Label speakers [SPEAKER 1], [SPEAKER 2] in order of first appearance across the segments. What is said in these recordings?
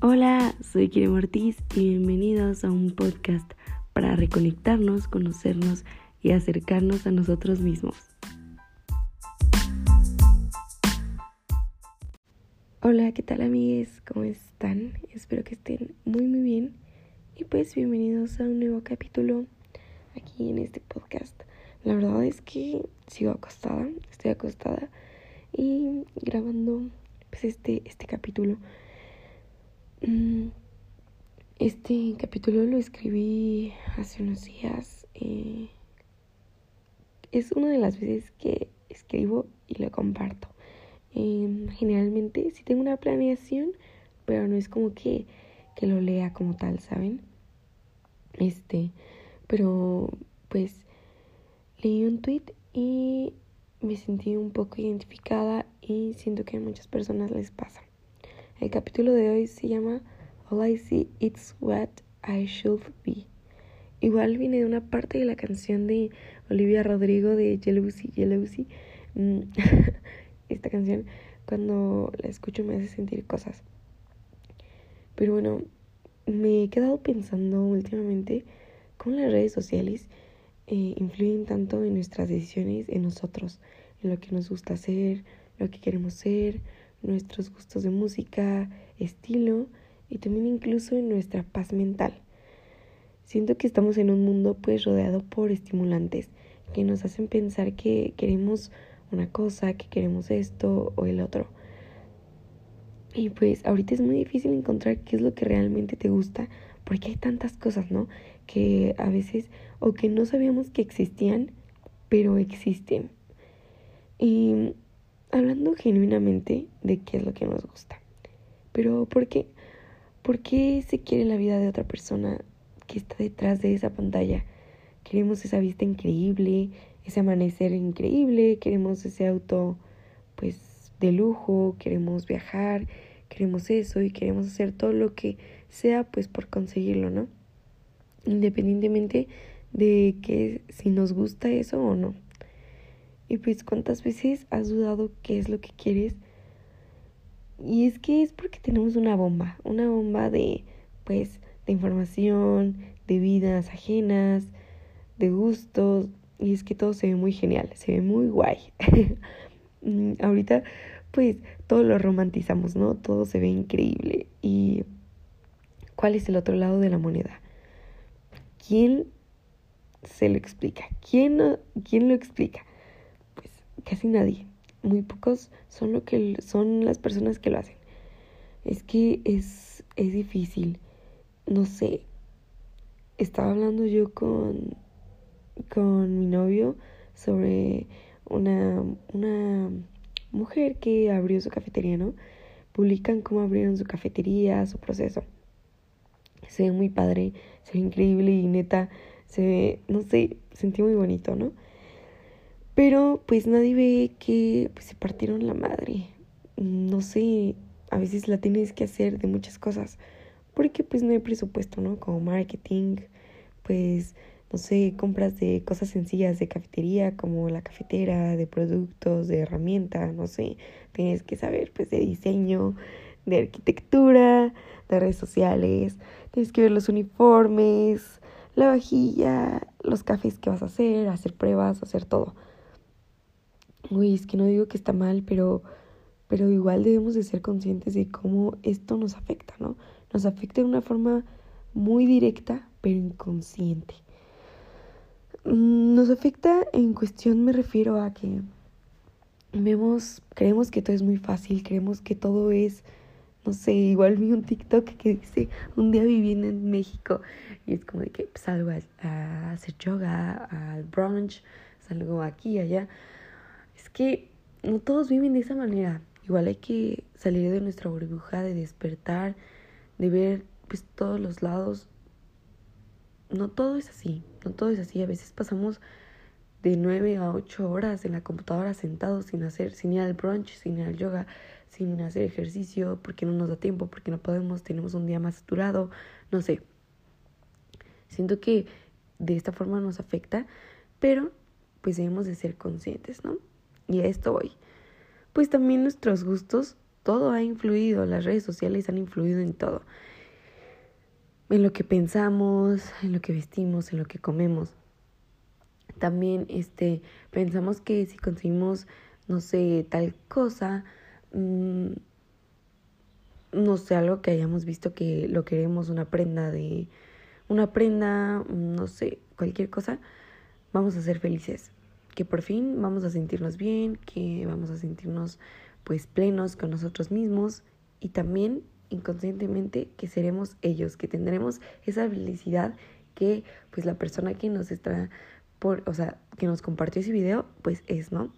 [SPEAKER 1] Hola, soy Kire Ortiz y bienvenidos a un podcast para reconectarnos, conocernos y acercarnos a nosotros mismos. Hola, ¿qué tal amigues? ¿Cómo están? Espero que estén muy muy bien y pues bienvenidos a un nuevo capítulo aquí en este podcast. La verdad es que sigo acostada, estoy acostada y grabando pues este, este capítulo este capítulo lo escribí hace unos días. Eh, es una de las veces que escribo y lo comparto. Em, generalmente sí tengo una planeación, pero no es como que, que lo lea como tal, ¿saben? Este, pero pues leí un tweet y me sentí un poco identificada y siento que a muchas personas les pasa. El capítulo de hoy se llama All I See It's What I Should Be. Igual viene de una parte de la canción de Olivia Rodrigo de Jealousy, Jealousy. Mm, esta canción, cuando la escucho, me hace sentir cosas. Pero bueno, me he quedado pensando últimamente cómo las redes sociales eh, influyen tanto en nuestras decisiones, en nosotros, en lo que nos gusta hacer, lo que queremos ser, nuestros gustos de música, estilo y también incluso en nuestra paz mental. Siento que estamos en un mundo pues rodeado por estimulantes que nos hacen pensar que queremos una cosa, que queremos esto o el otro. Y pues ahorita es muy difícil encontrar qué es lo que realmente te gusta porque hay tantas cosas, ¿no? Que a veces o que no sabíamos que existían, pero existen. Y hablando genuinamente de qué es lo que nos gusta. Pero ¿por qué? ¿Por qué se quiere la vida de otra persona que está detrás de esa pantalla? Queremos esa vista increíble, ese amanecer increíble, queremos ese auto pues de lujo, queremos viajar, queremos eso y queremos hacer todo lo que sea pues por conseguirlo, ¿no? Independientemente de que si nos gusta eso o no. Y pues cuántas veces has dudado qué es lo que quieres. Y es que es porque tenemos una bomba, una bomba de pues de información, de vidas ajenas, de gustos, y es que todo se ve muy genial, se ve muy guay. Mm, ahorita pues todo lo romantizamos, ¿no? Todo se ve increíble. ¿Y cuál es el otro lado de la moneda? ¿Quién se lo explica? ¿Quién, quién lo explica? Casi nadie. Muy pocos son lo que son las personas que lo hacen. Es que es, es difícil. No sé. Estaba hablando yo con, con mi novio sobre una, una mujer que abrió su cafetería, ¿no? Publican cómo abrieron su cafetería, su proceso. Se ve muy padre, se ve increíble y neta, se ve, no sé, sentí muy bonito, ¿no? Pero pues nadie ve que pues, se partieron la madre. No sé, a veces la tienes que hacer de muchas cosas. Porque pues no hay presupuesto, ¿no? Como marketing, pues no sé, compras de cosas sencillas de cafetería, como la cafetera, de productos, de herramienta, no sé. Tienes que saber pues de diseño, de arquitectura, de redes sociales. Tienes que ver los uniformes, la vajilla, los cafés que vas a hacer, hacer pruebas, hacer todo. Uy, es que no digo que está mal, pero, pero igual debemos de ser conscientes de cómo esto nos afecta, ¿no? Nos afecta de una forma muy directa, pero inconsciente. Mm, nos afecta en cuestión, me refiero a que vemos, creemos que todo es muy fácil, creemos que todo es, no sé, igual vi un TikTok que dice, un día viviendo en México y es como de que salgo a, hacer yoga, al brunch, salgo aquí allá que no todos viven de esa manera. Igual hay que salir de nuestra burbuja, de despertar, de ver pues todos los lados. No todo es así, no todo es así. A veces pasamos de nueve a ocho horas en la computadora sentados sin hacer, sin ir al brunch, sin ir al yoga, sin hacer ejercicio, porque no nos da tiempo, porque no podemos, tenemos un día más saturado, no sé. Siento que de esta forma nos afecta, pero pues debemos de ser conscientes, ¿no? Y a esto voy. Pues también nuestros gustos todo ha influido, las redes sociales han influido en todo. En lo que pensamos, en lo que vestimos, en lo que comemos. También este, pensamos que si conseguimos, no sé, tal cosa, mmm, no sé, algo que hayamos visto que lo queremos, una prenda de, una prenda, no sé, cualquier cosa, vamos a ser felices. Que por fin vamos a sentirnos bien, que vamos a sentirnos pues plenos con nosotros mismos y también inconscientemente que seremos ellos, que tendremos esa felicidad que pues la persona que nos está por, o sea, que nos compartió ese video, pues es, ¿no?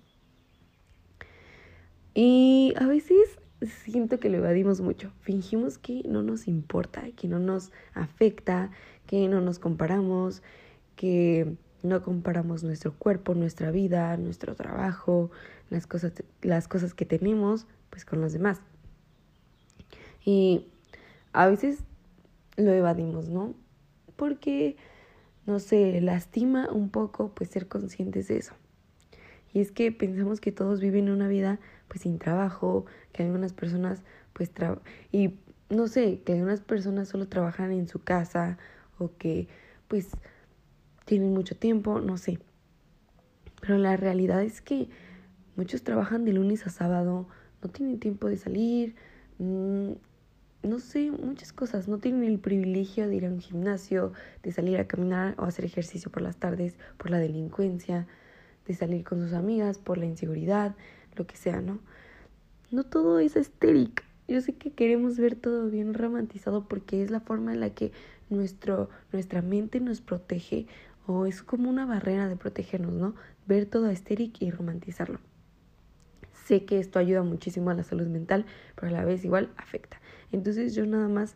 [SPEAKER 1] Y a veces siento que lo evadimos mucho. Fingimos que no nos importa, que no nos afecta, que no nos comparamos, que no comparamos nuestro cuerpo, nuestra vida, nuestro trabajo, las cosas, las cosas que tenemos, pues con los demás. Y a veces lo evadimos, ¿no? Porque, no sé, lastima un poco pues ser conscientes de eso. Y es que pensamos que todos viven una vida pues sin trabajo, que algunas personas pues y no sé, que algunas personas solo trabajan en su casa o que pues tienen mucho tiempo, no sé. Pero la realidad es que muchos trabajan de lunes a sábado, no tienen tiempo de salir, mm, no sé, muchas cosas, no tienen el privilegio de ir a un gimnasio, de salir a caminar o hacer ejercicio por las tardes, por la delincuencia, de salir con sus amigas, por la inseguridad, lo que sea, ¿no? No todo es estérico. Yo sé que queremos ver todo bien romantizado porque es la forma en la que nuestro, nuestra mente nos protege o es como una barrera de protegernos, ¿no? Ver todo estérico y romantizarlo. Sé que esto ayuda muchísimo a la salud mental, pero a la vez igual afecta. Entonces yo nada más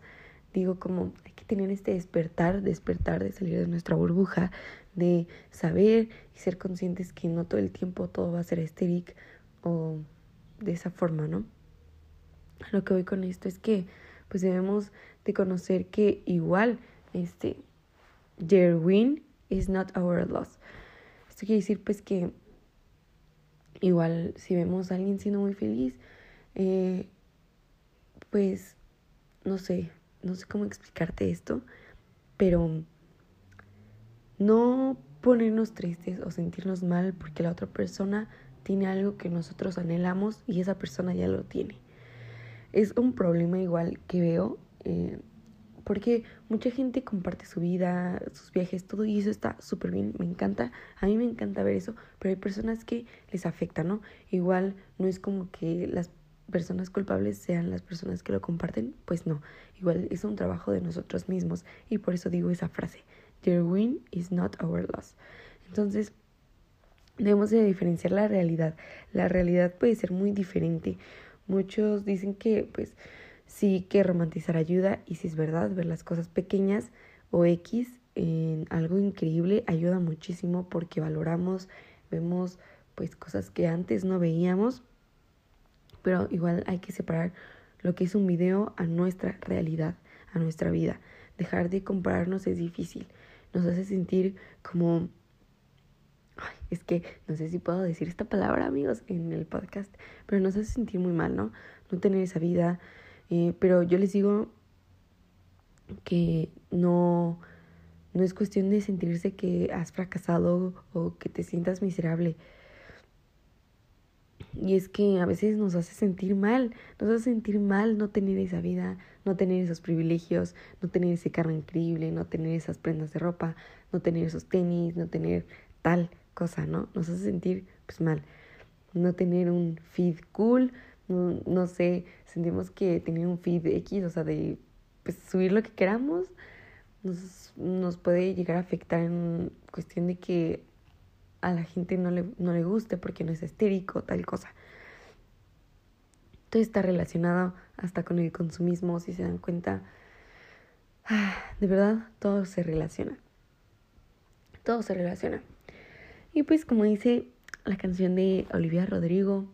[SPEAKER 1] digo como hay que tener este despertar, despertar de salir de nuestra burbuja, de saber y ser conscientes que no todo el tiempo todo va a ser estérico o de esa forma, ¿no? Lo que voy con esto es que pues debemos de conocer que igual este their win is not our loss. Esto quiere decir pues que igual si vemos a alguien siendo muy feliz, eh, pues no sé, no sé cómo explicarte esto, pero no ponernos tristes o sentirnos mal porque la otra persona tiene algo que nosotros anhelamos y esa persona ya lo tiene. Es un problema igual que veo, eh, porque mucha gente comparte su vida, sus viajes, todo y eso está súper bien, me encanta, a mí me encanta ver eso, pero hay personas que les afecta, ¿no? Igual no es como que las personas culpables sean las personas que lo comparten, pues no, igual es un trabajo de nosotros mismos y por eso digo esa frase, Your win is not our loss. Entonces, debemos de diferenciar la realidad. La realidad puede ser muy diferente. Muchos dicen que pues sí que romantizar ayuda y si es verdad, ver las cosas pequeñas o X en algo increíble ayuda muchísimo porque valoramos, vemos pues cosas que antes no veíamos, pero igual hay que separar lo que es un video a nuestra realidad, a nuestra vida. Dejar de compararnos es difícil, nos hace sentir como es que no sé si puedo decir esta palabra, amigos, en el podcast, pero nos hace sentir muy mal, ¿no? No tener esa vida. Eh, pero yo les digo que no, no es cuestión de sentirse que has fracasado o que te sientas miserable. Y es que a veces nos hace sentir mal, nos hace sentir mal no tener esa vida, no tener esos privilegios, no tener ese carro increíble, no tener esas prendas de ropa, no tener esos tenis, no tener tal cosa, ¿no? Nos hace sentir pues mal. No tener un feed cool, no, sé, sentimos que tener un feed X, o sea, de pues, subir lo que queramos, nos, nos puede llegar a afectar en cuestión de que a la gente no le, no le guste porque no es estérico, tal cosa. Todo está relacionado hasta con el consumismo, si se dan cuenta. Ah, de verdad, todo se relaciona. Todo se relaciona. Y pues como dice la canción de Olivia Rodrigo,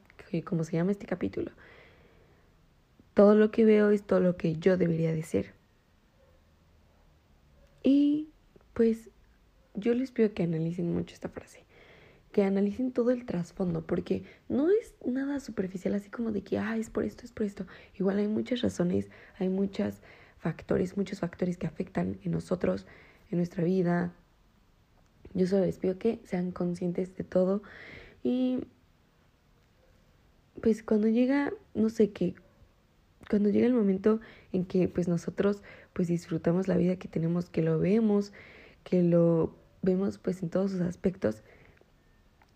[SPEAKER 1] como se llama este capítulo, todo lo que veo es todo lo que yo debería de ser. Y pues yo les pido que analicen mucho esta frase. que analicen todo el trasfondo, porque no es nada superficial así como de que, ah, es por esto, es por esto. Igual hay muchas razones, hay muchos factores, muchos factores que afectan en nosotros, en nuestra vida. Yo solo les pido que sean conscientes de todo y pues cuando llega, no sé qué, cuando llega el momento en que pues nosotros pues disfrutamos la vida que tenemos, que lo vemos, que lo vemos pues en todos sus aspectos.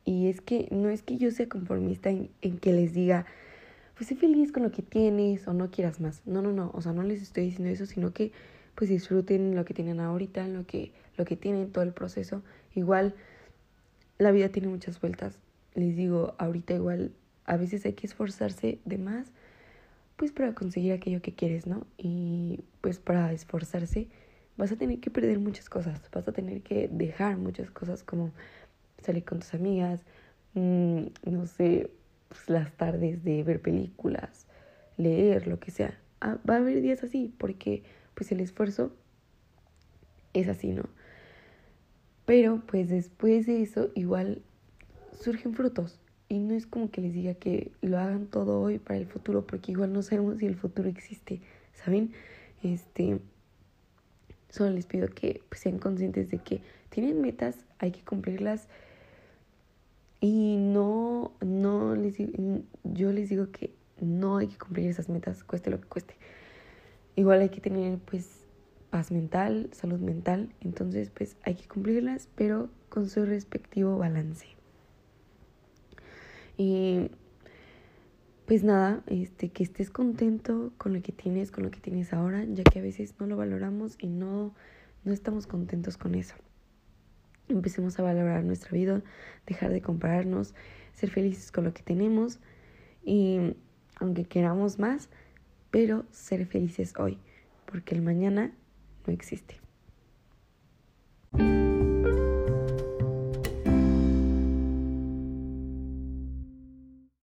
[SPEAKER 1] Y es que no es que yo sea conformista en, que les diga, pues sé feliz con lo que tienes o no quieras más. No, no, no, o sea, no les estoy diciendo eso, sino que pues disfruten lo que tienen ahorita, lo que, lo que tienen, todo el proceso. Igual la vida tiene muchas vueltas. Les digo, ahorita igual a veces hay que esforzarse de más, pues para conseguir aquello que quieres, ¿no? Y pues para esforzarse vas a tener que perder muchas cosas, vas a tener que dejar muchas cosas como salir con tus amigas, mmm, no sé, pues las tardes de ver películas, leer, lo que sea. Ah, va a haber días así, porque pues el esfuerzo es así, ¿no? Pero pues después de eso igual surgen frutos. Y no es como que les diga que lo hagan todo hoy para el futuro, porque igual no sabemos si el futuro existe, ¿saben? Este, solo les pido que pues, sean conscientes de que tienen metas, hay que cumplirlas. Y no, no les yo les digo que no hay que cumplir esas metas, cueste lo que cueste. Igual hay que tener pues paz mental, salud mental, entonces pues hay que cumplirlas, pero con su respectivo balance. Y pues nada, este, que estés contento con lo que tienes, con lo que tienes ahora, ya que a veces no lo valoramos y no, no estamos contentos con eso. Empecemos a valorar nuestra vida, dejar de compararnos, ser felices con lo que tenemos y aunque queramos más, pero ser felices hoy, porque el mañana no existe.